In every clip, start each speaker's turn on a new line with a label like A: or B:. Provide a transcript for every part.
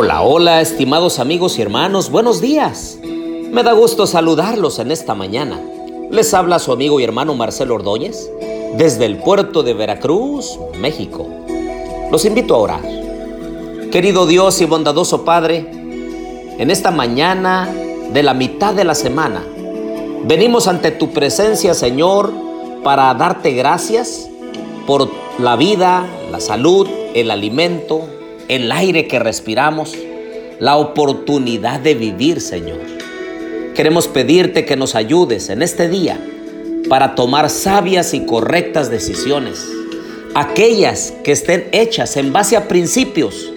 A: Hola, hola, estimados amigos y hermanos, buenos días. Me da gusto saludarlos en esta mañana. Les habla su amigo y hermano Marcelo Ordóñez desde el puerto de Veracruz, México. Los invito a orar. Querido Dios y bondadoso Padre, en esta mañana de la mitad de la semana, venimos ante tu presencia, Señor, para darte gracias por la vida, la salud, el alimento, el aire que respiramos, la oportunidad de vivir, Señor. Queremos pedirte que nos ayudes en este día para tomar sabias y correctas decisiones, aquellas que estén hechas en base a principios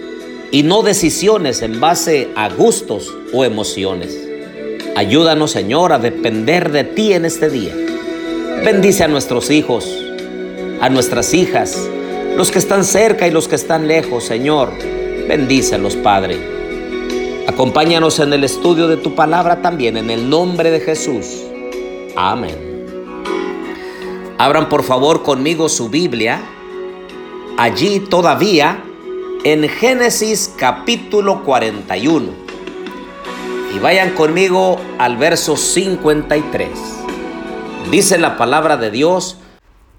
A: y no decisiones en base a gustos o emociones. Ayúdanos, Señor, a depender de ti en este día. Bendice a nuestros hijos, a nuestras hijas, los que están cerca y los que están lejos, Señor. Bendícelos, Padre. Acompáñanos en el estudio de tu palabra también, en el nombre de Jesús. Amén. Abran por favor conmigo su Biblia, allí todavía en Génesis capítulo 41. Y vayan conmigo al verso 53. Dice la palabra de Dios,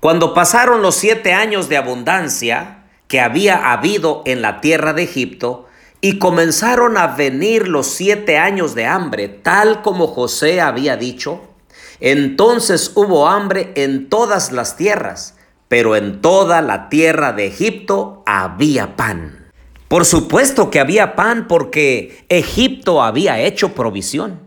A: cuando pasaron los siete años de abundancia que había habido en la tierra de Egipto, y comenzaron a venir los siete años de hambre, tal como José había dicho, entonces hubo hambre en todas las tierras, pero en toda la tierra de Egipto había pan. Por supuesto que había pan porque Egipto había hecho provisión.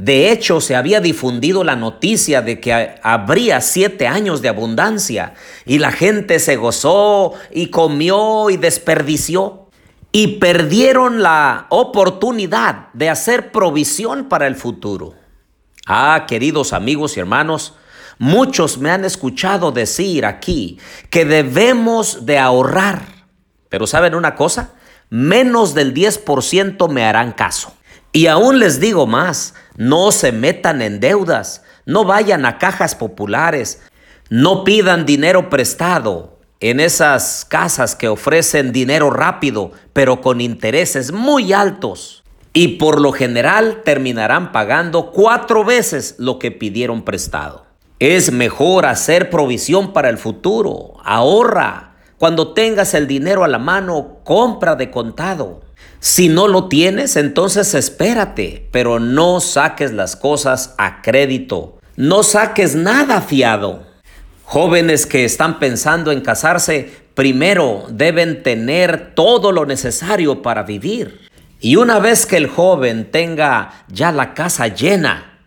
A: De hecho, se había difundido la noticia de que habría siete años de abundancia y la gente se gozó y comió y desperdició y perdieron la oportunidad de hacer provisión para el futuro. Ah, queridos amigos y hermanos, muchos me han escuchado decir aquí que debemos de ahorrar. Pero ¿saben una cosa? Menos del 10% me harán caso. Y aún les digo más, no se metan en deudas, no vayan a cajas populares, no pidan dinero prestado en esas casas que ofrecen dinero rápido, pero con intereses muy altos. Y por lo general terminarán pagando cuatro veces lo que pidieron prestado. Es mejor hacer provisión para el futuro. Ahorra. Cuando tengas el dinero a la mano, compra de contado. Si no lo tienes, entonces espérate, pero no saques las cosas a crédito. No saques nada fiado. Jóvenes que están pensando en casarse, primero deben tener todo lo necesario para vivir. Y una vez que el joven tenga ya la casa llena,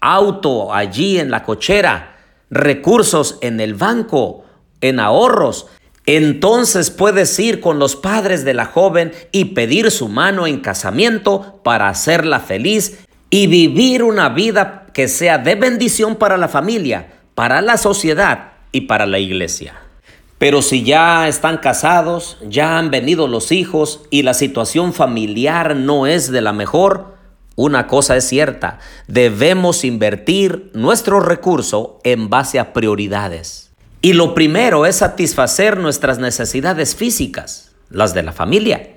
A: auto allí en la cochera, recursos en el banco, en ahorros, entonces puedes ir con los padres de la joven y pedir su mano en casamiento para hacerla feliz y vivir una vida que sea de bendición para la familia, para la sociedad y para la iglesia. Pero si ya están casados, ya han venido los hijos y la situación familiar no es de la mejor, una cosa es cierta, debemos invertir nuestro recurso en base a prioridades. Y lo primero es satisfacer nuestras necesidades físicas, las de la familia.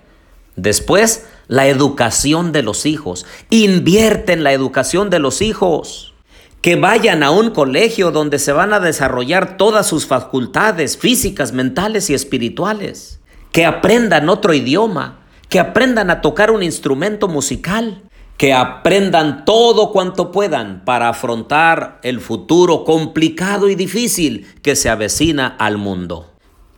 A: Después, la educación de los hijos. Invierte en la educación de los hijos. Que vayan a un colegio donde se van a desarrollar todas sus facultades físicas, mentales y espirituales. Que aprendan otro idioma. Que aprendan a tocar un instrumento musical que aprendan todo cuanto puedan para afrontar el futuro complicado y difícil que se avecina al mundo.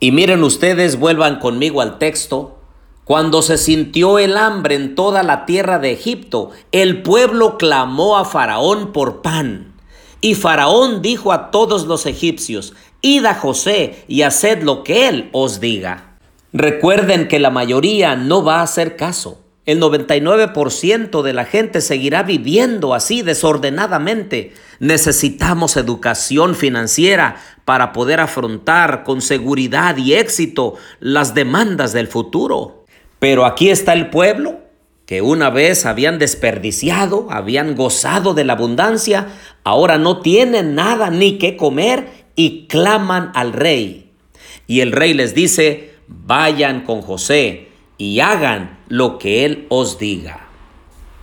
A: Y miren ustedes, vuelvan conmigo al texto. Cuando se sintió el hambre en toda la tierra de Egipto, el pueblo clamó a Faraón por pan. Y Faraón dijo a todos los egipcios, Id a José y haced lo que él os diga. Recuerden que la mayoría no va a hacer caso. El 99% de la gente seguirá viviendo así desordenadamente. Necesitamos educación financiera para poder afrontar con seguridad y éxito las demandas del futuro. Pero aquí está el pueblo que una vez habían desperdiciado, habían gozado de la abundancia, ahora no tienen nada ni qué comer y claman al rey. Y el rey les dice, vayan con José y hagan lo que Él os diga.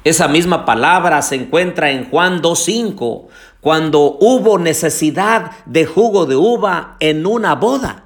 A: Esa misma palabra se encuentra en Juan 2.5, cuando hubo necesidad de jugo de uva en una boda.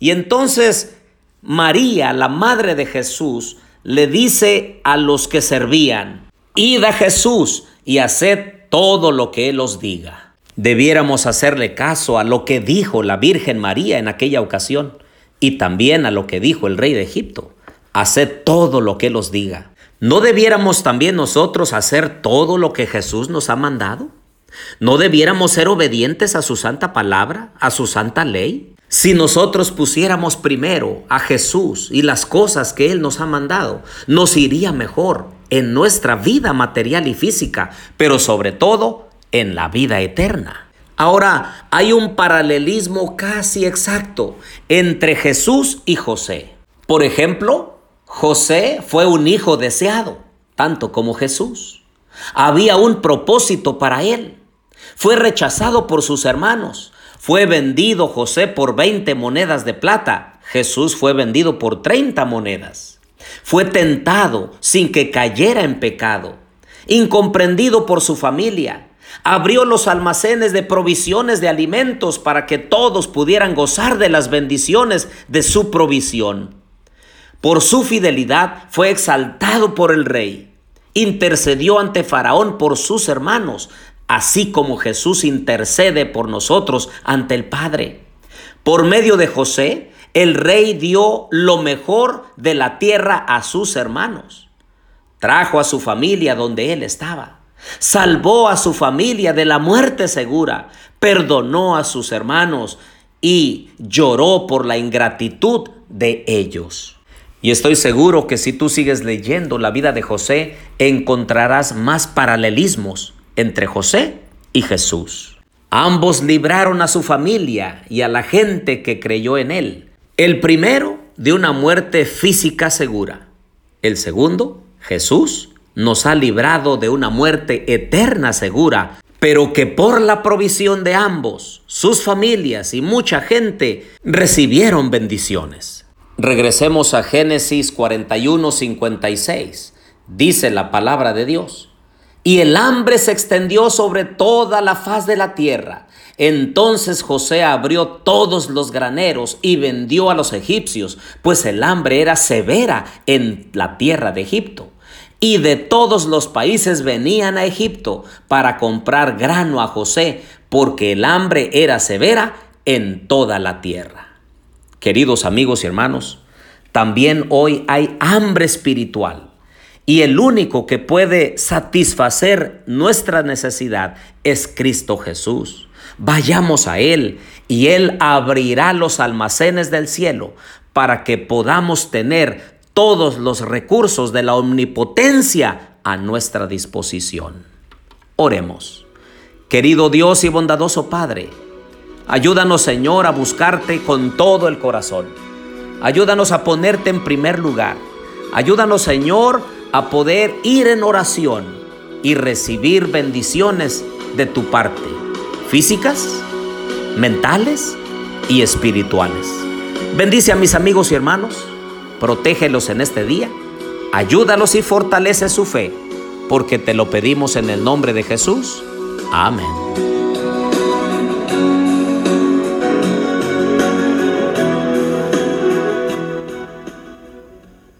A: Y entonces María, la madre de Jesús, le dice a los que servían, id a Jesús y haced todo lo que Él os diga. Debiéramos hacerle caso a lo que dijo la Virgen María en aquella ocasión y también a lo que dijo el rey de Egipto. Haced todo lo que Él os diga. ¿No debiéramos también nosotros hacer todo lo que Jesús nos ha mandado? ¿No debiéramos ser obedientes a su santa palabra, a su santa ley? Si nosotros pusiéramos primero a Jesús y las cosas que Él nos ha mandado, nos iría mejor en nuestra vida material y física, pero sobre todo en la vida eterna. Ahora, hay un paralelismo casi exacto entre Jesús y José. Por ejemplo, José fue un hijo deseado, tanto como Jesús. Había un propósito para él. Fue rechazado por sus hermanos. Fue vendido José por 20 monedas de plata. Jesús fue vendido por 30 monedas. Fue tentado sin que cayera en pecado. Incomprendido por su familia. Abrió los almacenes de provisiones de alimentos para que todos pudieran gozar de las bendiciones de su provisión. Por su fidelidad fue exaltado por el rey. Intercedió ante Faraón por sus hermanos, así como Jesús intercede por nosotros ante el Padre. Por medio de José, el rey dio lo mejor de la tierra a sus hermanos. Trajo a su familia donde él estaba. Salvó a su familia de la muerte segura. Perdonó a sus hermanos y lloró por la ingratitud de ellos. Y estoy seguro que si tú sigues leyendo la vida de José, encontrarás más paralelismos entre José y Jesús. Ambos libraron a su familia y a la gente que creyó en él. El primero de una muerte física segura. El segundo, Jesús, nos ha librado de una muerte eterna segura, pero que por la provisión de ambos, sus familias y mucha gente recibieron bendiciones. Regresemos a Génesis 41, 56. Dice la palabra de Dios. Y el hambre se extendió sobre toda la faz de la tierra. Entonces José abrió todos los graneros y vendió a los egipcios, pues el hambre era severa en la tierra de Egipto. Y de todos los países venían a Egipto para comprar grano a José, porque el hambre era severa en toda la tierra. Queridos amigos y hermanos, también hoy hay hambre espiritual y el único que puede satisfacer nuestra necesidad es Cristo Jesús. Vayamos a Él y Él abrirá los almacenes del cielo para que podamos tener todos los recursos de la omnipotencia a nuestra disposición. Oremos. Querido Dios y bondadoso Padre, ayúdanos Señor a buscarte con todo el corazón. Ayúdanos a ponerte en primer lugar. Ayúdanos Señor a poder ir en oración y recibir bendiciones de tu parte, físicas, mentales y espirituales. Bendice a mis amigos y hermanos, protégelos en este día, ayúdalos y fortalece su fe, porque te lo pedimos en el nombre de Jesús. Amén.